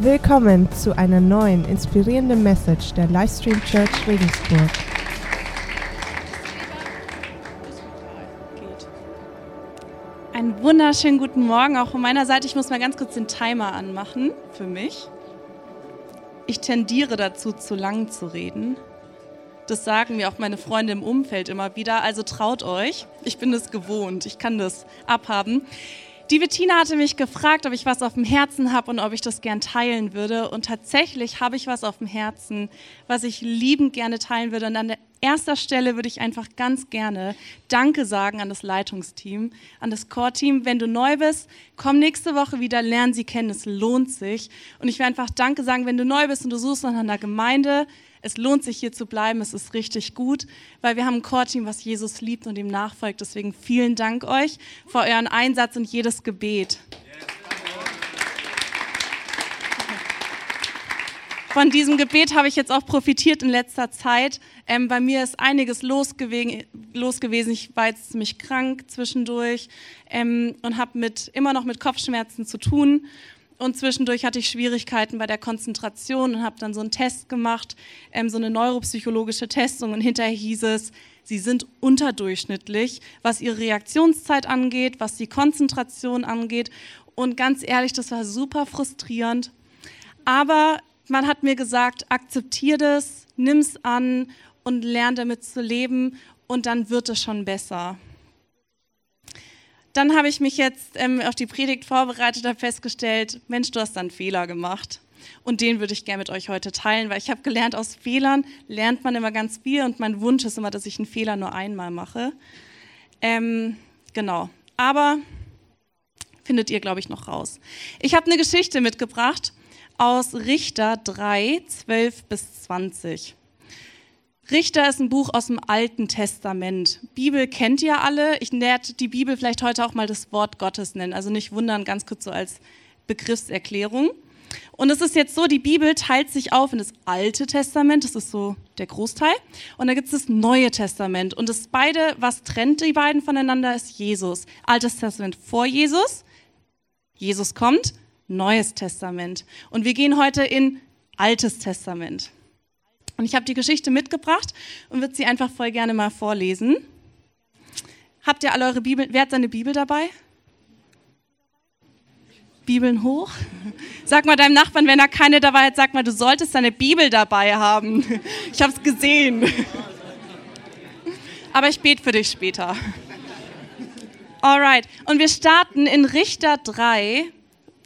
Willkommen zu einer neuen inspirierenden Message der Livestream Church Regensburg. Einen wunderschönen guten Morgen auch von meiner Seite. Ich muss mal ganz kurz den Timer anmachen für mich. Ich tendiere dazu, zu lang zu reden. Das sagen mir auch meine Freunde im Umfeld immer wieder. Also traut euch. Ich bin das gewohnt. Ich kann das abhaben. Die Bettina hatte mich gefragt, ob ich was auf dem Herzen habe und ob ich das gern teilen würde. Und tatsächlich habe ich was auf dem Herzen, was ich liebend gerne teilen würde. Und an erster Stelle würde ich einfach ganz gerne Danke sagen an das Leitungsteam, an das Core-Team. Wenn du neu bist, komm nächste Woche wieder, lern sie kennen, es lohnt sich. Und ich will einfach Danke sagen, wenn du neu bist und du suchst nach einer Gemeinde, es lohnt sich hier zu bleiben, es ist richtig gut, weil wir haben ein Core-Team, was Jesus liebt und ihm nachfolgt. Deswegen vielen Dank euch für euren Einsatz und jedes Gebet. Von diesem Gebet habe ich jetzt auch profitiert in letzter Zeit. Ähm, bei mir ist einiges los, los, gewesen. Ich war jetzt ziemlich krank zwischendurch ähm, und habe mit, immer noch mit Kopfschmerzen zu tun. Und zwischendurch hatte ich Schwierigkeiten bei der Konzentration und habe dann so einen Test gemacht, ähm, so eine neuropsychologische Testung. Und hinterher hieß es, sie sind unterdurchschnittlich, was ihre Reaktionszeit angeht, was die Konzentration angeht. Und ganz ehrlich, das war super frustrierend. Aber man hat mir gesagt, akzeptier das, nimm es an und lern damit zu leben und dann wird es schon besser dann habe ich mich jetzt ähm, auf die Predigt vorbereitet und festgestellt, Mensch, du hast da einen Fehler gemacht. Und den würde ich gerne mit euch heute teilen, weil ich habe gelernt, aus Fehlern lernt man immer ganz viel und mein Wunsch ist immer, dass ich einen Fehler nur einmal mache. Ähm, genau. Aber findet ihr, glaube ich, noch raus. Ich habe eine Geschichte mitgebracht aus Richter 3, 12 bis 20. Richter ist ein Buch aus dem Alten Testament. Bibel kennt ihr alle. Ich werde die Bibel vielleicht heute auch mal das Wort Gottes nennen. Also nicht wundern, ganz kurz so als Begriffserklärung. Und es ist jetzt so, die Bibel teilt sich auf in das Alte Testament, das ist so der Großteil, und da gibt es das Neue Testament. Und das beide, was trennt die beiden voneinander, ist Jesus. Altes Testament vor Jesus, Jesus kommt, Neues Testament. Und wir gehen heute in Altes Testament. Und ich habe die Geschichte mitgebracht und würde sie einfach voll gerne mal vorlesen. Habt ihr alle eure Bibel? Wer hat seine Bibel dabei? Bibeln hoch. Sag mal deinem Nachbarn, wenn er keine dabei hat, sag mal, du solltest deine Bibel dabei haben. Ich habe es gesehen. Aber ich bete für dich später. Alright. Und wir starten in Richter 3,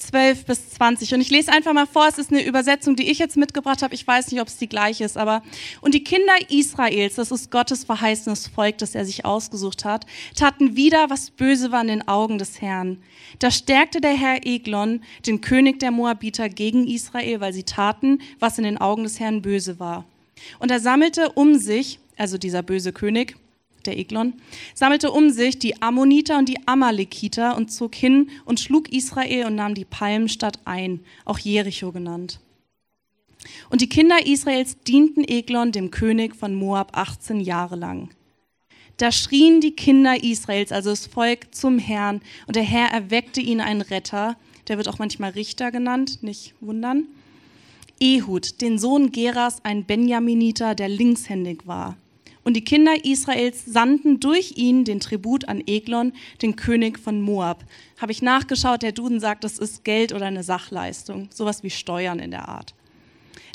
12 bis 20. Und ich lese einfach mal vor, es ist eine Übersetzung, die ich jetzt mitgebracht habe. Ich weiß nicht, ob es die gleiche ist, aber. Und die Kinder Israels, das ist Gottes verheißenes Volk, das er sich ausgesucht hat, taten wieder, was böse war in den Augen des Herrn. Da stärkte der Herr Eglon, den König der Moabiter, gegen Israel, weil sie taten, was in den Augen des Herrn böse war. Und er sammelte um sich, also dieser böse König, der Eglon, sammelte um sich die Ammoniter und die Amalekiter und zog hin und schlug Israel und nahm die Palmstadt ein, auch Jericho genannt. Und die Kinder Israels dienten Eglon, dem König von Moab, 18 Jahre lang. Da schrien die Kinder Israels, also das Volk, zum Herrn, und der Herr erweckte ihnen einen Retter, der wird auch manchmal Richter genannt, nicht wundern. Ehud, den Sohn Geras, ein Benjaminiter, der linkshändig war. Und die Kinder Israels sandten durch ihn den Tribut an Eglon, den König von Moab. Habe ich nachgeschaut, der Duden sagt, das ist Geld oder eine Sachleistung, sowas wie Steuern in der Art.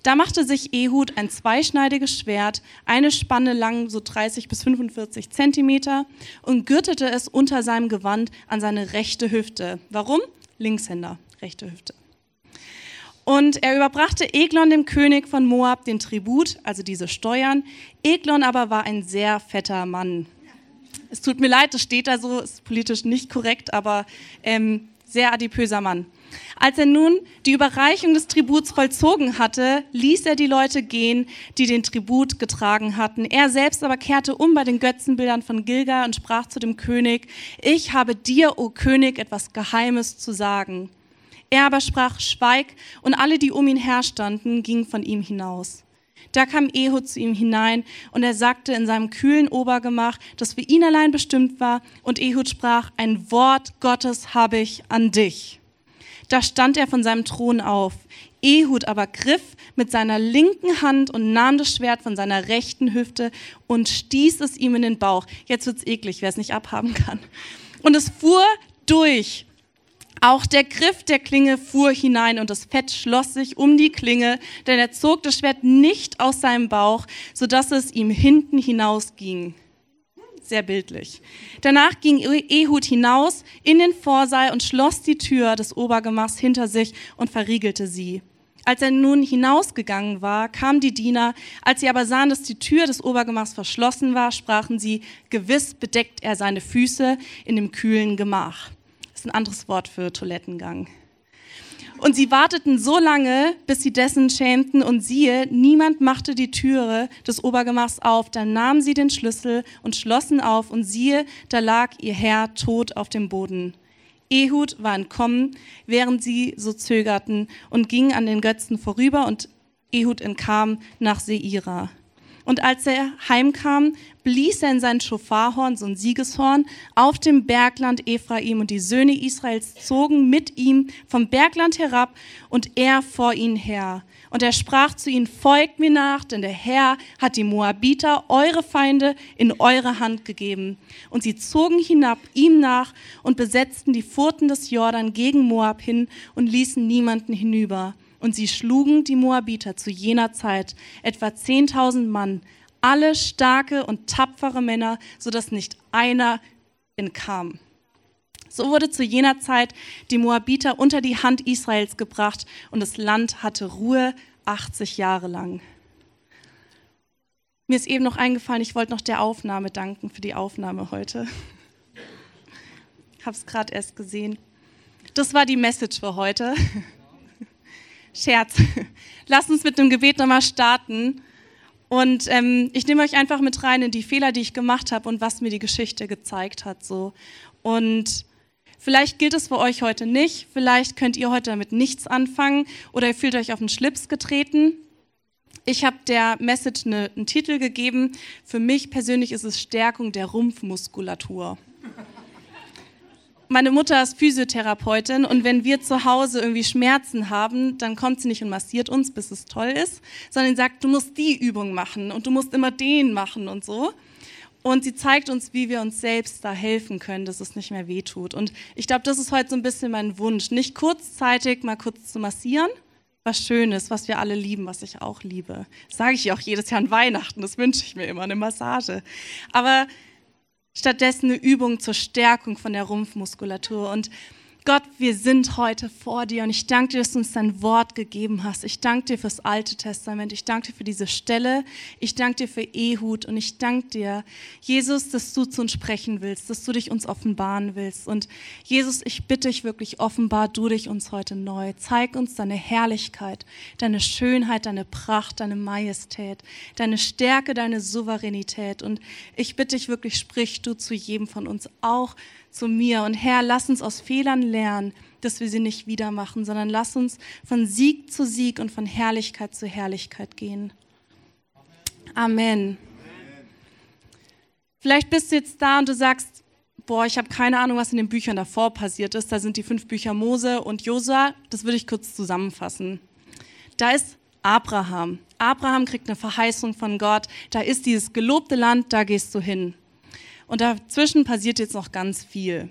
Da machte sich Ehud ein zweischneidiges Schwert, eine Spanne lang so 30 bis 45 Zentimeter und gürtete es unter seinem Gewand an seine rechte Hüfte. Warum? Linkshänder, rechte Hüfte. Und er überbrachte Eglon dem König von Moab den Tribut, also diese Steuern. Eglon aber war ein sehr fetter Mann. Es tut mir leid, das steht da so, ist politisch nicht korrekt, aber ähm, sehr adipöser Mann. Als er nun die Überreichung des Tributs vollzogen hatte, ließ er die Leute gehen, die den Tribut getragen hatten. Er selbst aber kehrte um bei den Götzenbildern von Gilgal und sprach zu dem König, ich habe dir, o König, etwas Geheimes zu sagen. Er aber sprach, schweig, und alle, die um ihn her standen, gingen von ihm hinaus. Da kam Ehud zu ihm hinein, und er sagte in seinem kühlen Obergemach, das für ihn allein bestimmt war, und Ehud sprach, ein Wort Gottes habe ich an dich. Da stand er von seinem Thron auf. Ehud aber griff mit seiner linken Hand und nahm das Schwert von seiner rechten Hüfte und stieß es ihm in den Bauch. Jetzt wird's eklig, wer es nicht abhaben kann. Und es fuhr durch. Auch der Griff der Klinge fuhr hinein und das Fett schloss sich um die Klinge, denn er zog das Schwert nicht aus seinem Bauch, sodass es ihm hinten hinausging sehr bildlich. Danach ging Ehud hinaus in den Vorsaal und schloss die Tür des Obergemachs hinter sich und verriegelte sie. Als er nun hinausgegangen war, kamen die Diener. Als sie aber sahen, dass die Tür des Obergemachs verschlossen war, sprachen sie, gewiss bedeckt er seine Füße in dem kühlen Gemach. Ist ein anderes Wort für Toilettengang. Und sie warteten so lange, bis sie dessen schämten, und siehe, niemand machte die Türe des Obergemachs auf. Dann nahmen sie den Schlüssel und schlossen auf, und siehe, da lag ihr Herr tot auf dem Boden. Ehud war entkommen, während sie so zögerten, und ging an den Götzen vorüber, und Ehud entkam nach Seira. Und als er heimkam, blies er in sein Schofarhorn, so ein Siegeshorn, auf dem Bergland Ephraim und die Söhne Israels zogen mit ihm vom Bergland herab und er vor ihnen her. Und er sprach zu ihnen, folgt mir nach, denn der Herr hat die Moabiter, eure Feinde, in eure Hand gegeben. Und sie zogen hinab ihm nach und besetzten die Furten des Jordan gegen Moab hin und ließen niemanden hinüber. Und sie schlugen die Moabiter zu jener Zeit, etwa 10.000 Mann, alle starke und tapfere Männer, sodass nicht einer entkam. So wurde zu jener Zeit die Moabiter unter die Hand Israels gebracht und das Land hatte Ruhe 80 Jahre lang. Mir ist eben noch eingefallen, ich wollte noch der Aufnahme danken für die Aufnahme heute. Ich habe es gerade erst gesehen. Das war die Message für heute. Scherz. Lasst uns mit dem Gebet nochmal starten. Und ähm, ich nehme euch einfach mit rein in die Fehler, die ich gemacht habe und was mir die Geschichte gezeigt hat. So. Und vielleicht gilt es für euch heute nicht. Vielleicht könnt ihr heute damit nichts anfangen oder ihr fühlt euch auf den Schlips getreten. Ich habe der Message eine, einen Titel gegeben. Für mich persönlich ist es Stärkung der Rumpfmuskulatur meine Mutter ist Physiotherapeutin und wenn wir zu Hause irgendwie Schmerzen haben, dann kommt sie nicht und massiert uns, bis es toll ist, sondern sagt, du musst die Übung machen und du musst immer den machen und so. Und sie zeigt uns, wie wir uns selbst da helfen können, dass es nicht mehr wehtut. Und ich glaube, das ist heute so ein bisschen mein Wunsch, nicht kurzzeitig mal kurz zu massieren, was Schönes, was wir alle lieben, was ich auch liebe. Das sage ich ja auch jedes Jahr an Weihnachten, das wünsche ich mir immer, eine Massage. Aber stattdessen eine Übung zur Stärkung von der Rumpfmuskulatur. Und Gott, wir sind heute vor dir und ich danke dir, dass du uns dein Wort gegeben hast. Ich danke dir fürs Alte Testament. Ich danke dir für diese Stelle. Ich danke dir für Ehud und ich danke dir, Jesus, dass du zu uns sprechen willst, dass du dich uns offenbaren willst. Und Jesus, ich bitte dich wirklich, offenbar du dich uns heute neu. Zeig uns deine Herrlichkeit, deine Schönheit, deine Pracht, deine Majestät, deine Stärke, deine Souveränität. Und ich bitte dich wirklich, sprich du zu jedem von uns auch zu mir. Und Herr, lass uns aus Fehlern lernen, dass wir sie nicht wieder machen, sondern lass uns von Sieg zu Sieg und von Herrlichkeit zu Herrlichkeit gehen. Amen. Vielleicht bist du jetzt da und du sagst, boah, ich habe keine Ahnung, was in den Büchern davor passiert ist. Da sind die fünf Bücher Mose und Josua. Das würde ich kurz zusammenfassen. Da ist Abraham. Abraham kriegt eine Verheißung von Gott. Da ist dieses gelobte Land, da gehst du hin. Und dazwischen passiert jetzt noch ganz viel.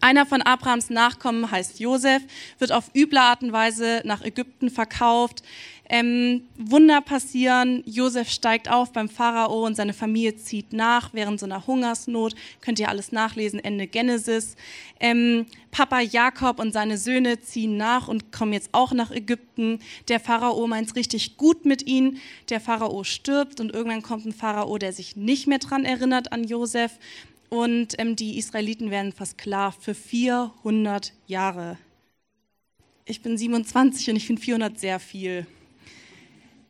Einer von Abrahams Nachkommen heißt Josef, wird auf üble Art und Weise nach Ägypten verkauft. Ähm, Wunder passieren. Josef steigt auf beim Pharao und seine Familie zieht nach während so einer Hungersnot. Könnt ihr alles nachlesen, Ende Genesis. Ähm, Papa Jakob und seine Söhne ziehen nach und kommen jetzt auch nach Ägypten. Der Pharao meint es richtig gut mit ihnen. Der Pharao stirbt und irgendwann kommt ein Pharao, der sich nicht mehr dran erinnert an Josef. Und ähm, die Israeliten werden versklavt für 400 Jahre. Ich bin 27 und ich finde 400 sehr viel.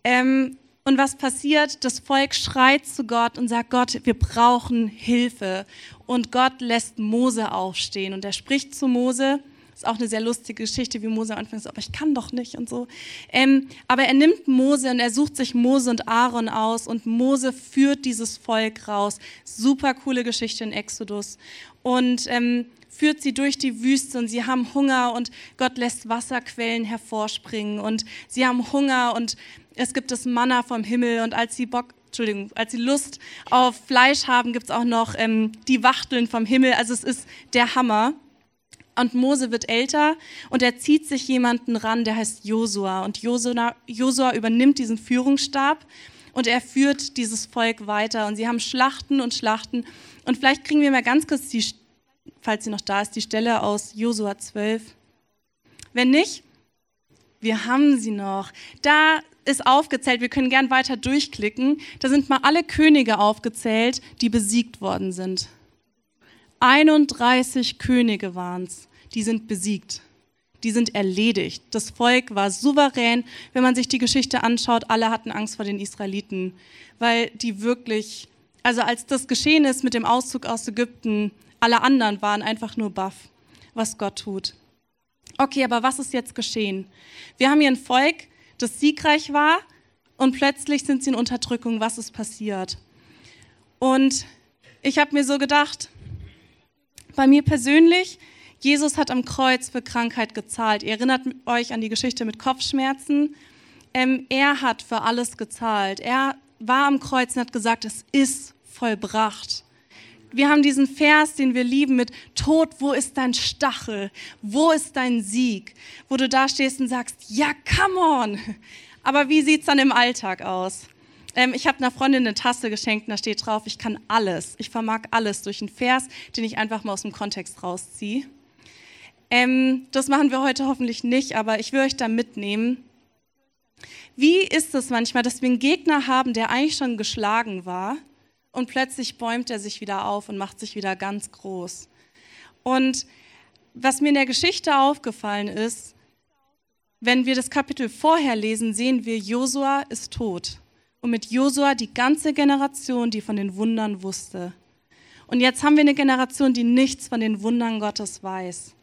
Ähm, und was passiert? Das Volk schreit zu Gott und sagt, Gott, wir brauchen Hilfe. Und Gott lässt Mose aufstehen und er spricht zu Mose, Ist auch eine sehr lustige Geschichte, wie Mose am Anfang sagt, aber ich kann doch nicht und so. Ähm, aber er nimmt Mose und er sucht sich Mose und Aaron aus und Mose führt dieses Volk raus. Super coole Geschichte in Exodus. Und ähm, führt sie durch die Wüste und sie haben Hunger und Gott lässt Wasserquellen hervorspringen und sie haben Hunger und es gibt das Manna vom Himmel und als sie Bock, Entschuldigung, als sie Lust auf Fleisch haben, gibt es auch noch ähm, die Wachteln vom Himmel. Also es ist der Hammer. Und Mose wird älter und er zieht sich jemanden ran, der heißt Josua. Und Josua, übernimmt diesen Führungsstab und er führt dieses Volk weiter. Und sie haben Schlachten und Schlachten. Und vielleicht kriegen wir mal ganz kurz die, falls sie noch da ist, die Stelle aus Josua 12. Wenn nicht, wir haben sie noch. Da ist aufgezählt, wir können gern weiter durchklicken. Da sind mal alle Könige aufgezählt, die besiegt worden sind. 31 Könige waren es die sind besiegt. Die sind erledigt. Das Volk war souverän. Wenn man sich die Geschichte anschaut, alle hatten Angst vor den Israeliten, weil die wirklich, also als das geschehen ist mit dem Auszug aus Ägypten, alle anderen waren einfach nur baff, was Gott tut. Okay, aber was ist jetzt geschehen? Wir haben hier ein Volk, das siegreich war und plötzlich sind sie in Unterdrückung. Was ist passiert? Und ich habe mir so gedacht, bei mir persönlich Jesus hat am Kreuz für Krankheit gezahlt. Ihr erinnert euch an die Geschichte mit Kopfschmerzen. Ähm, er hat für alles gezahlt. Er war am Kreuz und hat gesagt, es ist vollbracht. Wir haben diesen Vers, den wir lieben mit Tod, wo ist dein Stachel? Wo ist dein Sieg? Wo du da stehst und sagst, ja, come on. Aber wie sieht es dann im Alltag aus? Ähm, ich habe einer Freundin eine Tasse geschenkt und da steht drauf, ich kann alles. Ich vermag alles durch einen Vers, den ich einfach mal aus dem Kontext rausziehe. Ähm, das machen wir heute hoffentlich nicht, aber ich will euch da mitnehmen. Wie ist es manchmal, dass wir einen Gegner haben, der eigentlich schon geschlagen war und plötzlich bäumt er sich wieder auf und macht sich wieder ganz groß? Und was mir in der Geschichte aufgefallen ist, wenn wir das Kapitel vorher lesen, sehen wir, Josua ist tot. Und mit Josua die ganze Generation, die von den Wundern wusste. Und jetzt haben wir eine Generation, die nichts von den Wundern Gottes weiß.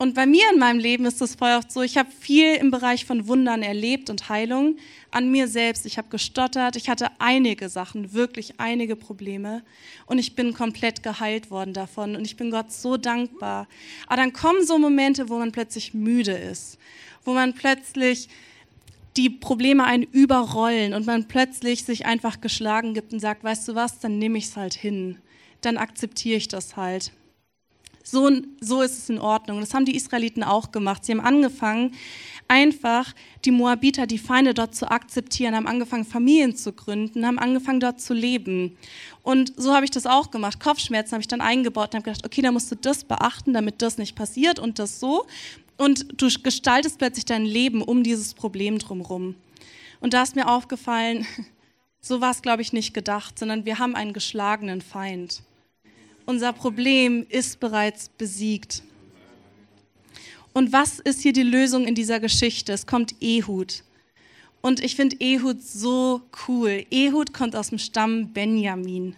Und bei mir in meinem Leben ist es voll oft so, ich habe viel im Bereich von Wundern erlebt und Heilung an mir selbst. Ich habe gestottert, ich hatte einige Sachen, wirklich einige Probleme und ich bin komplett geheilt worden davon und ich bin Gott so dankbar. Aber dann kommen so Momente, wo man plötzlich müde ist, wo man plötzlich die Probleme einen überrollen und man plötzlich sich einfach geschlagen gibt und sagt, weißt du was, dann nehme ich es halt hin, dann akzeptiere ich das halt. So, so ist es in Ordnung. Das haben die Israeliten auch gemacht. Sie haben angefangen, einfach die Moabiter, die Feinde dort zu akzeptieren, haben angefangen, Familien zu gründen, haben angefangen, dort zu leben. Und so habe ich das auch gemacht. Kopfschmerzen habe ich dann eingebaut und habe gedacht, okay, da musst du das beachten, damit das nicht passiert und das so. Und du gestaltest plötzlich dein Leben um dieses Problem drumherum. Und da ist mir aufgefallen, so war es, glaube ich, nicht gedacht, sondern wir haben einen geschlagenen Feind. Unser Problem ist bereits besiegt. Und was ist hier die Lösung in dieser Geschichte? Es kommt Ehud. Und ich finde Ehud so cool. Ehud kommt aus dem Stamm Benjamin.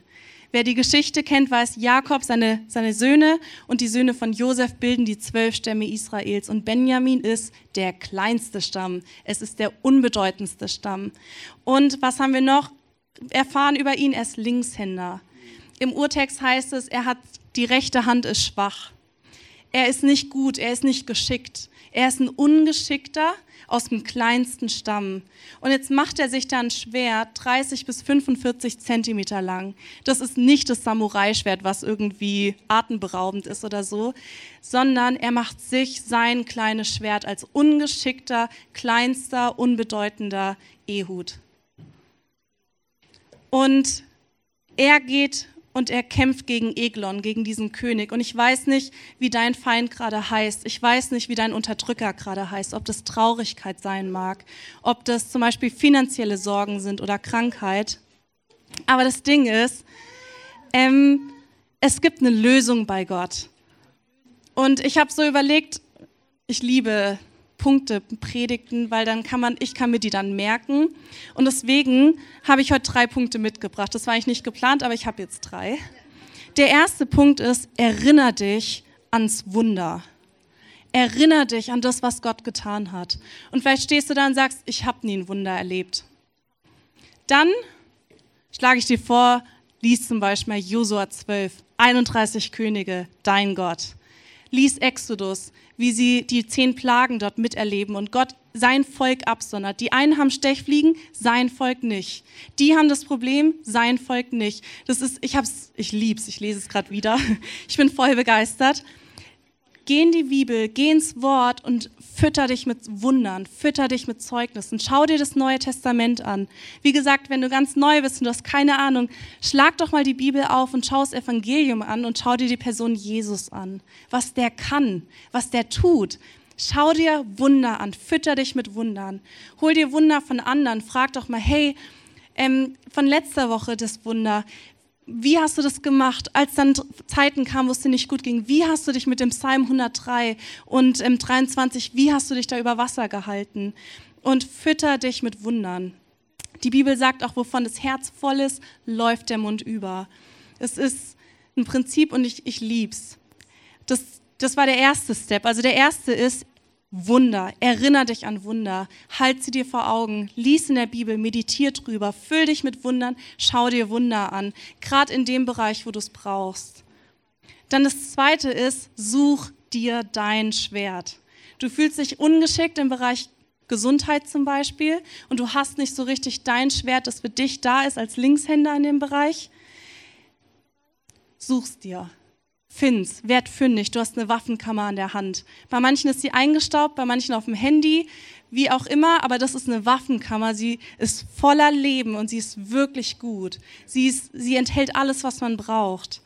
Wer die Geschichte kennt, weiß, Jakob, seine, seine Söhne und die Söhne von Josef bilden die zwölf Stämme Israels. Und Benjamin ist der kleinste Stamm. Es ist der unbedeutendste Stamm. Und was haben wir noch erfahren über ihn? Er ist Linkshänder. Im Urtext heißt es, er hat die rechte Hand ist schwach. Er ist nicht gut, er ist nicht geschickt. Er ist ein Ungeschickter aus dem kleinsten Stamm. Und jetzt macht er sich da ein Schwert 30 bis 45 Zentimeter lang. Das ist nicht das Samurai-Schwert, was irgendwie atemberaubend ist oder so, sondern er macht sich sein kleines Schwert als ungeschickter, kleinster, unbedeutender Ehud. Und er geht und er kämpft gegen Eglon, gegen diesen König. Und ich weiß nicht, wie dein Feind gerade heißt. Ich weiß nicht, wie dein Unterdrücker gerade heißt. Ob das Traurigkeit sein mag, ob das zum Beispiel finanzielle Sorgen sind oder Krankheit. Aber das Ding ist, ähm, es gibt eine Lösung bei Gott. Und ich habe so überlegt, ich liebe Punkte Predigten, weil dann kann man, ich kann mir die dann merken. Und deswegen habe ich heute drei Punkte mitgebracht. Das war eigentlich nicht geplant, aber ich habe jetzt drei. Der erste Punkt ist, erinnere dich ans Wunder. Erinner dich an das, was Gott getan hat. Und vielleicht stehst du da und sagst, ich habe nie ein Wunder erlebt. Dann schlage ich dir vor, lies zum Beispiel Josua 12, 31 Könige, dein Gott. Lies Exodus, wie sie die zehn Plagen dort miterleben und Gott sein Volk absondert. Die einen haben Stechfliegen, sein Volk nicht. Die haben das Problem, sein Volk nicht. Das ist, ich hab's, ich lieb's, ich lese es gerade wieder. Ich bin voll begeistert. Geh in die Bibel, geh ins Wort und fütter dich mit Wundern, fütter dich mit Zeugnissen. Schau dir das Neue Testament an. Wie gesagt, wenn du ganz neu bist und du hast keine Ahnung, schlag doch mal die Bibel auf und schau das Evangelium an und schau dir die Person Jesus an. Was der kann, was der tut. Schau dir Wunder an, fütter dich mit Wundern. Hol dir Wunder von anderen. Frag doch mal, hey, ähm, von letzter Woche das Wunder. Wie hast du das gemacht, als dann Zeiten kamen, wo es dir nicht gut ging? Wie hast du dich mit dem Psalm 103 und im 23, wie hast du dich da über Wasser gehalten? Und fütter dich mit Wundern. Die Bibel sagt auch, wovon das Herz voll ist, läuft der Mund über. Es ist ein Prinzip und ich, ich lieb's. Das, das war der erste Step. Also der erste ist, Wunder. Erinner dich an Wunder. Halt sie dir vor Augen. Lies in der Bibel, meditier drüber. Füll dich mit Wundern. Schau dir Wunder an. Gerade in dem Bereich, wo du es brauchst. Dann das zweite ist, such dir dein Schwert. Du fühlst dich ungeschickt im Bereich Gesundheit zum Beispiel und du hast nicht so richtig dein Schwert, das für dich da ist als Linkshänder in dem Bereich. Such's dir. Find's, werd fündig, du hast eine Waffenkammer an der Hand. Bei manchen ist sie eingestaubt, bei manchen auf dem Handy, wie auch immer, aber das ist eine Waffenkammer. Sie ist voller Leben und sie ist wirklich gut. Sie, ist, sie enthält alles, was man braucht.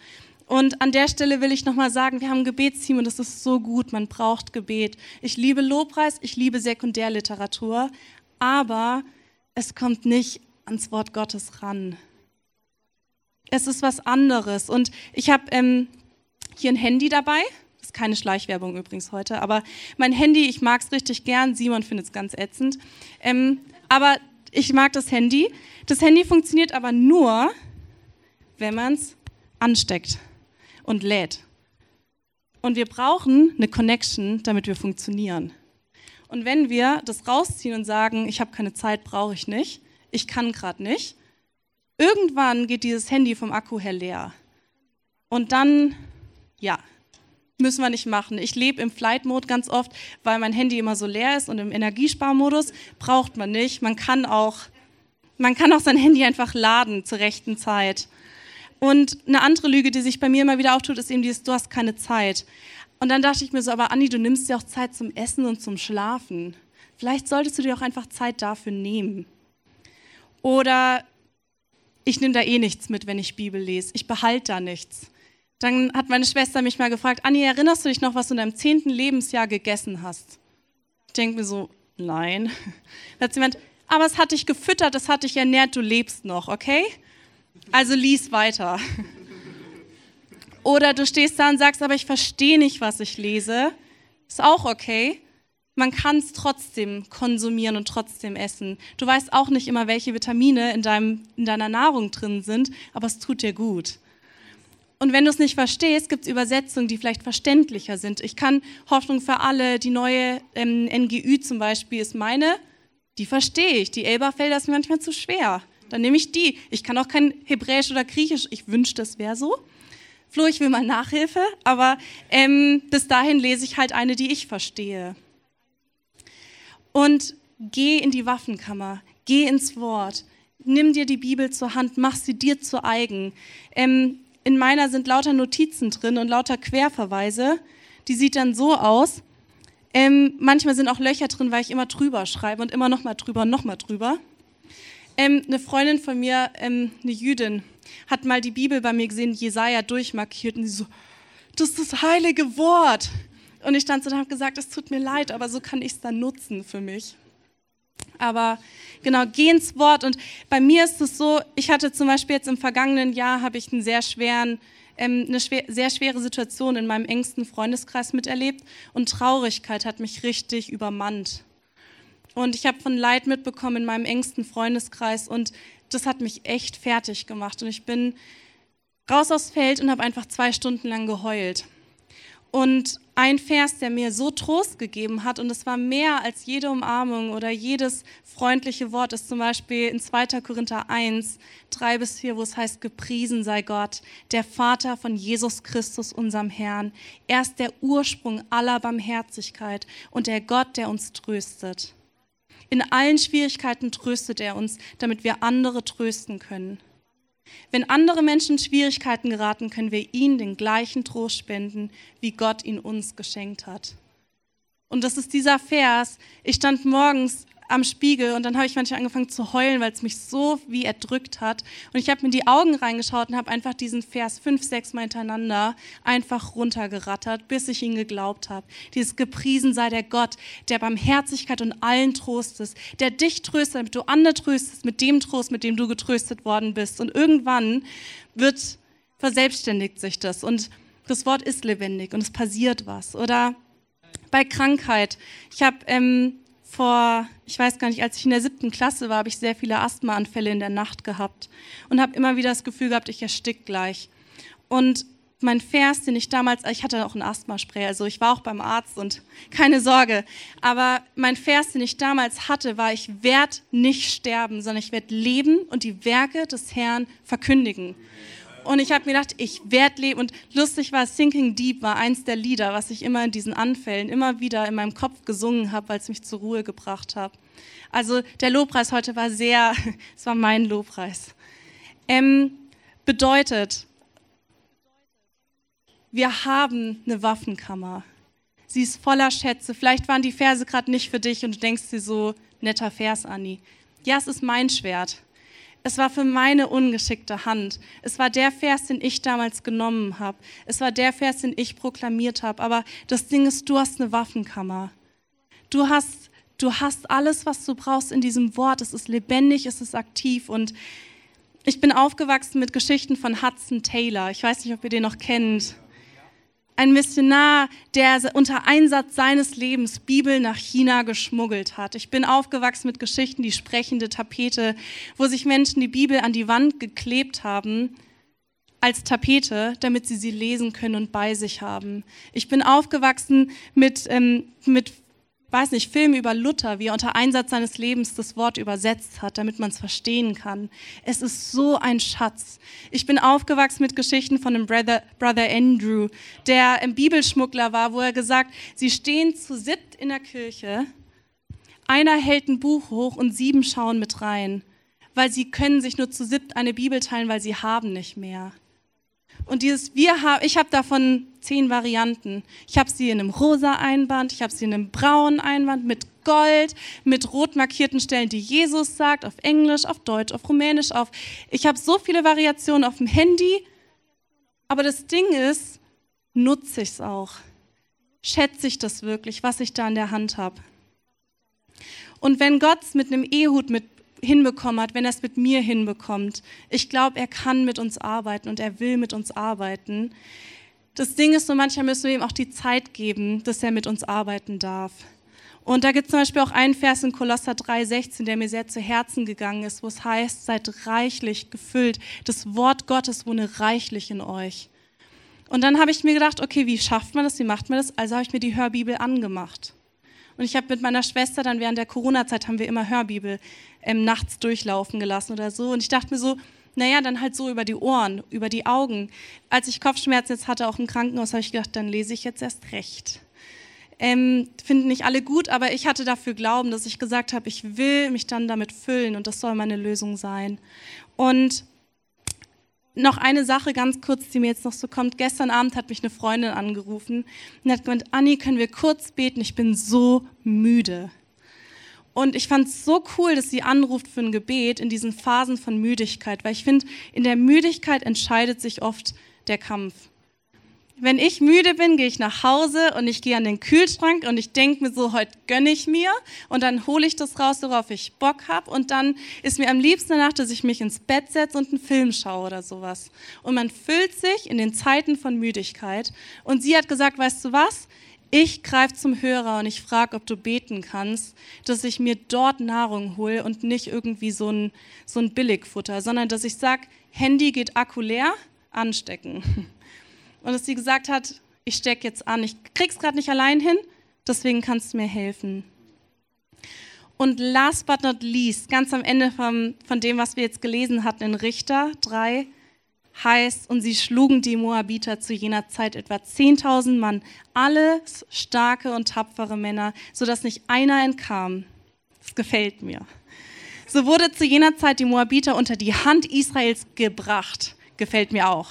Und an der Stelle will ich nochmal sagen, wir haben ein Gebetsteam und das ist so gut, man braucht Gebet. Ich liebe Lobpreis, ich liebe Sekundärliteratur, aber es kommt nicht ans Wort Gottes ran. Es ist was anderes. Und ich habe ähm, hier ein Handy dabei. Ist keine Schleichwerbung übrigens heute, aber mein Handy, ich mag es richtig gern. Simon findet es ganz ätzend. Ähm, aber ich mag das Handy. Das Handy funktioniert aber nur, wenn man es ansteckt und lädt. Und wir brauchen eine Connection, damit wir funktionieren. Und wenn wir das rausziehen und sagen, ich habe keine Zeit, brauche ich nicht, ich kann gerade nicht, irgendwann geht dieses Handy vom Akku her leer. Und dann ja, müssen wir nicht machen. Ich lebe im Flight-Mode ganz oft, weil mein Handy immer so leer ist und im Energiesparmodus braucht man nicht. Man kann auch, man kann auch sein Handy einfach laden zur rechten Zeit. Und eine andere Lüge, die sich bei mir immer wieder auftut, ist eben dieses, du hast keine Zeit. Und dann dachte ich mir so, aber Anni, du nimmst dir auch Zeit zum Essen und zum Schlafen. Vielleicht solltest du dir auch einfach Zeit dafür nehmen. Oder ich nehme da eh nichts mit, wenn ich Bibel lese. Ich behalte da nichts. Dann hat meine Schwester mich mal gefragt, Anni, erinnerst du dich noch, was du in deinem zehnten Lebensjahr gegessen hast? Ich denke mir so, nein. Dann hat sie gemeint, aber es hat dich gefüttert, es hat dich ernährt, du lebst noch, okay? Also lies weiter. Oder du stehst da und sagst, aber ich verstehe nicht, was ich lese. Ist auch okay. Man kann es trotzdem konsumieren und trotzdem essen. Du weißt auch nicht immer, welche Vitamine in, deinem, in deiner Nahrung drin sind, aber es tut dir gut. Und wenn du es nicht verstehst, gibt es Übersetzungen, die vielleicht verständlicher sind. Ich kann Hoffnung für alle, die neue ähm, NGÜ zum Beispiel ist meine, die verstehe ich. Die Elberfelder ist mir manchmal zu schwer. Dann nehme ich die. Ich kann auch kein Hebräisch oder Griechisch. Ich wünschte, es wäre so. Flo, ich will mal Nachhilfe, aber ähm, bis dahin lese ich halt eine, die ich verstehe. Und geh in die Waffenkammer, geh ins Wort, nimm dir die Bibel zur Hand, mach sie dir zu eigen. Ähm, in meiner sind lauter Notizen drin und lauter Querverweise. Die sieht dann so aus. Ähm, manchmal sind auch Löcher drin, weil ich immer drüber schreibe und immer nochmal drüber und nochmal drüber. Ähm, eine Freundin von mir, ähm, eine Jüdin, hat mal die Bibel bei mir gesehen, Jesaja durchmarkiert und sie so, das ist das heilige Wort. Und ich stand so und habe gesagt, es tut mir leid, aber so kann ich es dann nutzen für mich. Aber genau, geh ins Wort. Und bei mir ist es so, ich hatte zum Beispiel jetzt im vergangenen Jahr, habe ich einen sehr schweren, ähm, eine schwer, sehr schwere Situation in meinem engsten Freundeskreis miterlebt und Traurigkeit hat mich richtig übermannt. Und ich habe von Leid mitbekommen in meinem engsten Freundeskreis und das hat mich echt fertig gemacht. Und ich bin raus aufs Feld und habe einfach zwei Stunden lang geheult. Und ein Vers, der mir so Trost gegeben hat, und es war mehr als jede Umarmung oder jedes freundliche Wort, ist zum Beispiel in 2. Korinther 1, 3 bis 4, wo es heißt, gepriesen sei Gott, der Vater von Jesus Christus, unserem Herrn. Er ist der Ursprung aller Barmherzigkeit und der Gott, der uns tröstet. In allen Schwierigkeiten tröstet er uns, damit wir andere trösten können. Wenn andere Menschen in Schwierigkeiten geraten, können wir ihnen den gleichen Trost spenden, wie Gott ihn uns geschenkt hat. Und das ist dieser Vers. Ich stand morgens am Spiegel und dann habe ich manchmal angefangen zu heulen, weil es mich so wie erdrückt hat. Und ich habe mir die Augen reingeschaut und habe einfach diesen Vers fünf, sechs Mal hintereinander einfach runtergerattert, bis ich ihn geglaubt habe. Dieses gepriesen sei der Gott, der Barmherzigkeit und allen Trostes, der dich tröstet, damit du andere tröstest mit dem Trost, mit dem du getröstet worden bist. Und irgendwann wird verselbstständigt sich das und das Wort ist lebendig und es passiert was. Oder bei Krankheit. Ich habe ähm, vor, ich weiß gar nicht, als ich in der siebten Klasse war, habe ich sehr viele Asthmaanfälle in der Nacht gehabt und habe immer wieder das Gefühl gehabt, ich erstick gleich. Und mein Vers, den ich damals, ich hatte auch ein Asthmaspray, also ich war auch beim Arzt und keine Sorge, aber mein Vers, den ich damals hatte, war, ich werde nicht sterben, sondern ich werde leben und die Werke des Herrn verkündigen. Und ich habe mir gedacht, ich werde leben. Und lustig war, Sinking Deep war eins der Lieder, was ich immer in diesen Anfällen immer wieder in meinem Kopf gesungen habe, weil es mich zur Ruhe gebracht hat. Also der Lobpreis heute war sehr, es war mein Lobpreis. Ähm, bedeutet, wir haben eine Waffenkammer. Sie ist voller Schätze. Vielleicht waren die Verse gerade nicht für dich und du denkst dir so, netter Vers, Anni. Ja, es ist mein Schwert. Es war für meine ungeschickte Hand. Es war der Vers, den ich damals genommen habe. Es war der Vers, den ich proklamiert habe. Aber das Ding ist, du hast eine Waffenkammer. Du hast, du hast alles, was du brauchst in diesem Wort. Es ist lebendig, es ist aktiv. Und ich bin aufgewachsen mit Geschichten von Hudson Taylor. Ich weiß nicht, ob ihr den noch kennt ein Missionar, der unter Einsatz seines Lebens Bibel nach China geschmuggelt hat. Ich bin aufgewachsen mit Geschichten, die sprechende Tapete, wo sich Menschen die Bibel an die Wand geklebt haben als Tapete, damit sie sie lesen können und bei sich haben. Ich bin aufgewachsen mit, ähm, mit weiß nicht, Filme über Luther, wie er unter Einsatz seines Lebens das Wort übersetzt hat, damit man es verstehen kann. Es ist so ein Schatz. Ich bin aufgewachsen mit Geschichten von dem Brother, Brother Andrew, der ein Bibelschmuggler war, wo er gesagt, sie stehen zu siebt in der Kirche, einer hält ein Buch hoch und sieben schauen mit rein, weil sie können sich nur zu siebt eine Bibel teilen, weil sie haben nicht mehr. Und dieses wir haben, ich habe davon zehn Varianten. Ich habe sie in einem rosa Einband, ich habe sie in einem braunen Einband mit Gold, mit rot markierten Stellen, die Jesus sagt, auf Englisch, auf Deutsch, auf Rumänisch, auf. Ich habe so viele Variationen auf dem Handy. Aber das Ding ist, nutze ich es auch? Schätze ich das wirklich, was ich da in der Hand habe? Und wenn Gott es mit einem Ehut mit hinbekommen hat, wenn er es mit mir hinbekommt. Ich glaube, er kann mit uns arbeiten und er will mit uns arbeiten. Das Ding ist nur, manchmal müssen wir ihm auch die Zeit geben, dass er mit uns arbeiten darf. Und da gibt es zum Beispiel auch einen Vers in Kolosser 3,16, der mir sehr zu Herzen gegangen ist, wo es heißt, seid reichlich gefüllt. Das Wort Gottes wohne reichlich in euch. Und dann habe ich mir gedacht, okay, wie schafft man das, wie macht man das? Also habe ich mir die Hörbibel angemacht. Und ich habe mit meiner Schwester dann während der Corona-Zeit haben wir immer Hörbibel ähm, nachts durchlaufen gelassen oder so. Und ich dachte mir so, naja, dann halt so über die Ohren, über die Augen. Als ich Kopfschmerzen jetzt hatte, auch im Krankenhaus, habe ich gedacht, dann lese ich jetzt erst recht. Ähm, finden nicht alle gut, aber ich hatte dafür Glauben, dass ich gesagt habe, ich will mich dann damit füllen und das soll meine Lösung sein. Und noch eine Sache ganz kurz, die mir jetzt noch so kommt. Gestern Abend hat mich eine Freundin angerufen und hat gemeint, Anni, können wir kurz beten? Ich bin so müde. Und ich fand es so cool, dass sie anruft für ein Gebet in diesen Phasen von Müdigkeit, weil ich finde, in der Müdigkeit entscheidet sich oft der Kampf. Wenn ich müde bin, gehe ich nach Hause und ich gehe an den Kühlschrank und ich denke mir so, heute gönne ich mir und dann hole ich das raus, worauf ich Bock habe und dann ist mir am liebsten danach, dass ich mich ins Bett setze und einen Film schaue oder sowas. Und man füllt sich in den Zeiten von Müdigkeit und sie hat gesagt, weißt du was? Ich greife zum Hörer und ich frage, ob du beten kannst, dass ich mir dort Nahrung hole und nicht irgendwie so ein, so ein Billigfutter, sondern dass ich sage, Handy geht Akku leer, anstecken. Und dass sie gesagt hat, ich stecke jetzt an, ich krieg's gerade nicht allein hin, deswegen kannst du mir helfen. Und last but not least, ganz am Ende vom, von dem, was wir jetzt gelesen hatten in Richter 3, heißt, und sie schlugen die Moabiter zu jener Zeit etwa 10.000 Mann, alles starke und tapfere Männer, sodass nicht einer entkam. Das gefällt mir. So wurde zu jener Zeit die Moabiter unter die Hand Israels gebracht. Gefällt mir auch.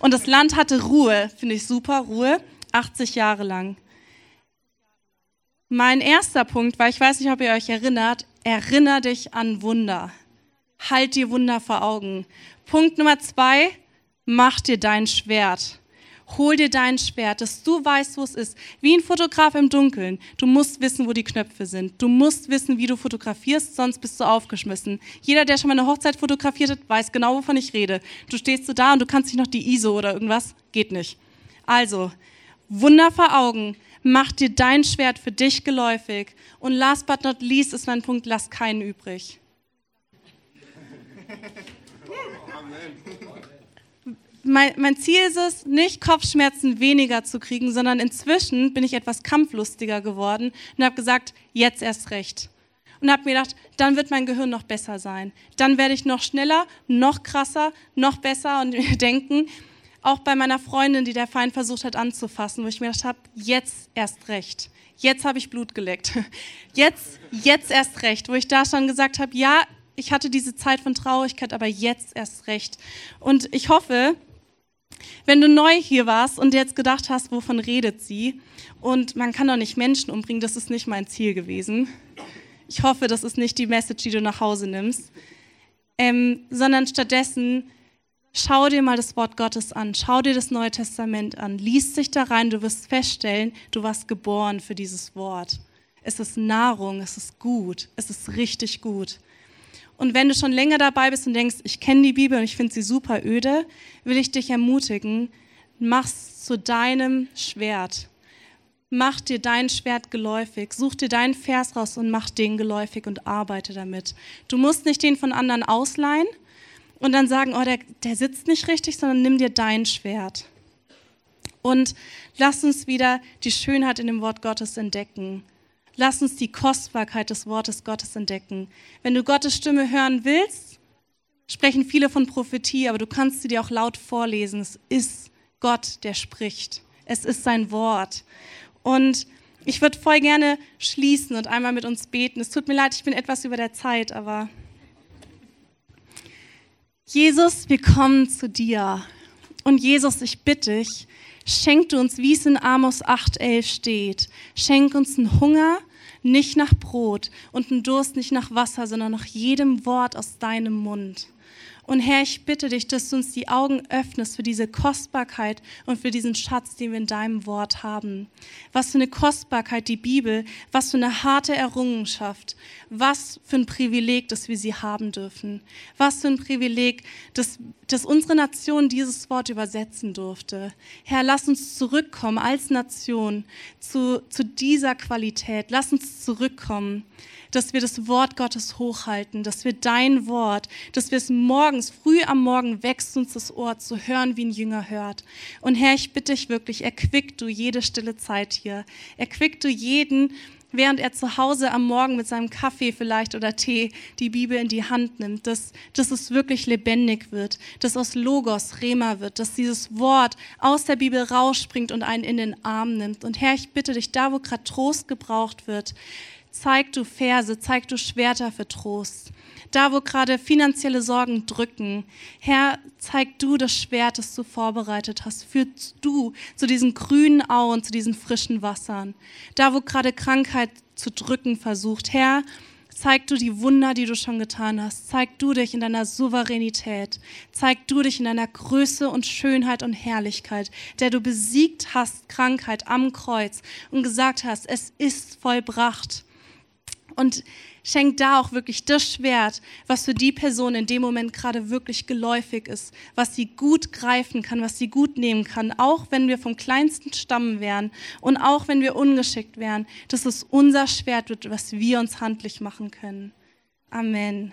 Und das Land hatte Ruhe, finde ich super, Ruhe, 80 Jahre lang. Mein erster Punkt, weil ich weiß nicht, ob ihr euch erinnert, erinnere dich an Wunder. Halt dir Wunder vor Augen. Punkt Nummer zwei, mach dir dein Schwert. Hol dir dein Schwert, dass du weißt, wo es ist. Wie ein Fotograf im Dunkeln. Du musst wissen, wo die Knöpfe sind. Du musst wissen, wie du fotografierst, sonst bist du aufgeschmissen. Jeder, der schon mal eine Hochzeit fotografiert hat, weiß genau, wovon ich rede. Du stehst so da und du kannst nicht noch die ISO oder irgendwas. Geht nicht. Also, Wunder vor Augen. Mach dir dein Schwert für dich geläufig. Und last but not least ist mein Punkt, lass keinen übrig. Mein, mein, Ziel ist es, nicht Kopfschmerzen weniger zu kriegen, sondern inzwischen bin ich etwas kampflustiger geworden und habe gesagt, jetzt erst recht. Und habe mir gedacht, dann wird mein Gehirn noch besser sein. Dann werde ich noch schneller, noch krasser, noch besser und mir denken, auch bei meiner Freundin, die der Feind versucht hat anzufassen, wo ich mir gedacht habe, jetzt erst recht. Jetzt habe ich Blut geleckt. Jetzt, jetzt erst recht, wo ich da schon gesagt habe, ja, ich hatte diese Zeit von Traurigkeit, aber jetzt erst recht. Und ich hoffe, wenn du neu hier warst und jetzt gedacht hast, wovon redet sie? Und man kann doch nicht Menschen umbringen, das ist nicht mein Ziel gewesen. Ich hoffe, das ist nicht die Message, die du nach Hause nimmst. Ähm, sondern stattdessen schau dir mal das Wort Gottes an, schau dir das Neue Testament an, lies dich da rein, du wirst feststellen, du warst geboren für dieses Wort. Es ist Nahrung, es ist gut, es ist richtig gut. Und wenn du schon länger dabei bist und denkst, ich kenne die Bibel und ich finde sie super öde, will ich dich ermutigen, mach's zu deinem Schwert. Mach dir dein Schwert geläufig, such dir deinen Vers raus und mach den geläufig und arbeite damit. Du musst nicht den von anderen ausleihen und dann sagen, oh, der, der sitzt nicht richtig, sondern nimm dir dein Schwert. Und lass uns wieder die Schönheit in dem Wort Gottes entdecken. Lass uns die Kostbarkeit des Wortes Gottes entdecken. Wenn du Gottes Stimme hören willst, sprechen viele von Prophetie, aber du kannst sie dir auch laut vorlesen. Es ist Gott, der spricht. Es ist sein Wort. Und ich würde voll gerne schließen und einmal mit uns beten. Es tut mir leid, ich bin etwas über der Zeit, aber Jesus, wir kommen zu dir. Und Jesus, ich bitte dich, schenk du uns, wie es in Amos 8,11 steht, schenk uns einen Hunger nicht nach Brot und einen Durst nicht nach Wasser, sondern nach jedem Wort aus deinem Mund. Und Herr, ich bitte dich, dass du uns die Augen öffnest für diese Kostbarkeit und für diesen Schatz, den wir in deinem Wort haben. Was für eine Kostbarkeit die Bibel, was für eine harte Errungenschaft, was für ein Privileg, dass wir sie haben dürfen. Was für ein Privileg, dass, dass unsere Nation dieses Wort übersetzen durfte. Herr, lass uns zurückkommen als Nation zu, zu dieser Qualität. Lass uns zurückkommen dass wir das Wort Gottes hochhalten, dass wir dein Wort, dass wir es morgens, früh am Morgen wächst uns das Ohr zu hören, wie ein Jünger hört. Und Herr, ich bitte dich wirklich, erquick du jede stille Zeit hier. Erquick du jeden, während er zu Hause am Morgen mit seinem Kaffee vielleicht oder Tee die Bibel in die Hand nimmt, dass, dass es wirklich lebendig wird, dass aus Logos Rema wird, dass dieses Wort aus der Bibel rausspringt und einen in den Arm nimmt. Und Herr, ich bitte dich, da wo gerade Trost gebraucht wird, zeig du Verse, zeig du Schwerter für Trost. Da, wo gerade finanzielle Sorgen drücken, Herr, zeig du das Schwert, das du vorbereitet hast. Führst du zu diesen grünen Auen, zu diesen frischen Wassern. Da, wo gerade Krankheit zu drücken versucht, Herr, zeig du die Wunder, die du schon getan hast. Zeig du dich in deiner Souveränität. Zeig du dich in deiner Größe und Schönheit und Herrlichkeit, der du besiegt hast Krankheit am Kreuz und gesagt hast, es ist vollbracht und schenk da auch wirklich das Schwert, was für die Person in dem Moment gerade wirklich geläufig ist, was sie gut greifen kann, was sie gut nehmen kann, auch wenn wir vom kleinsten Stamm wären und auch wenn wir ungeschickt wären, dass es unser Schwert wird, was wir uns handlich machen können. Amen.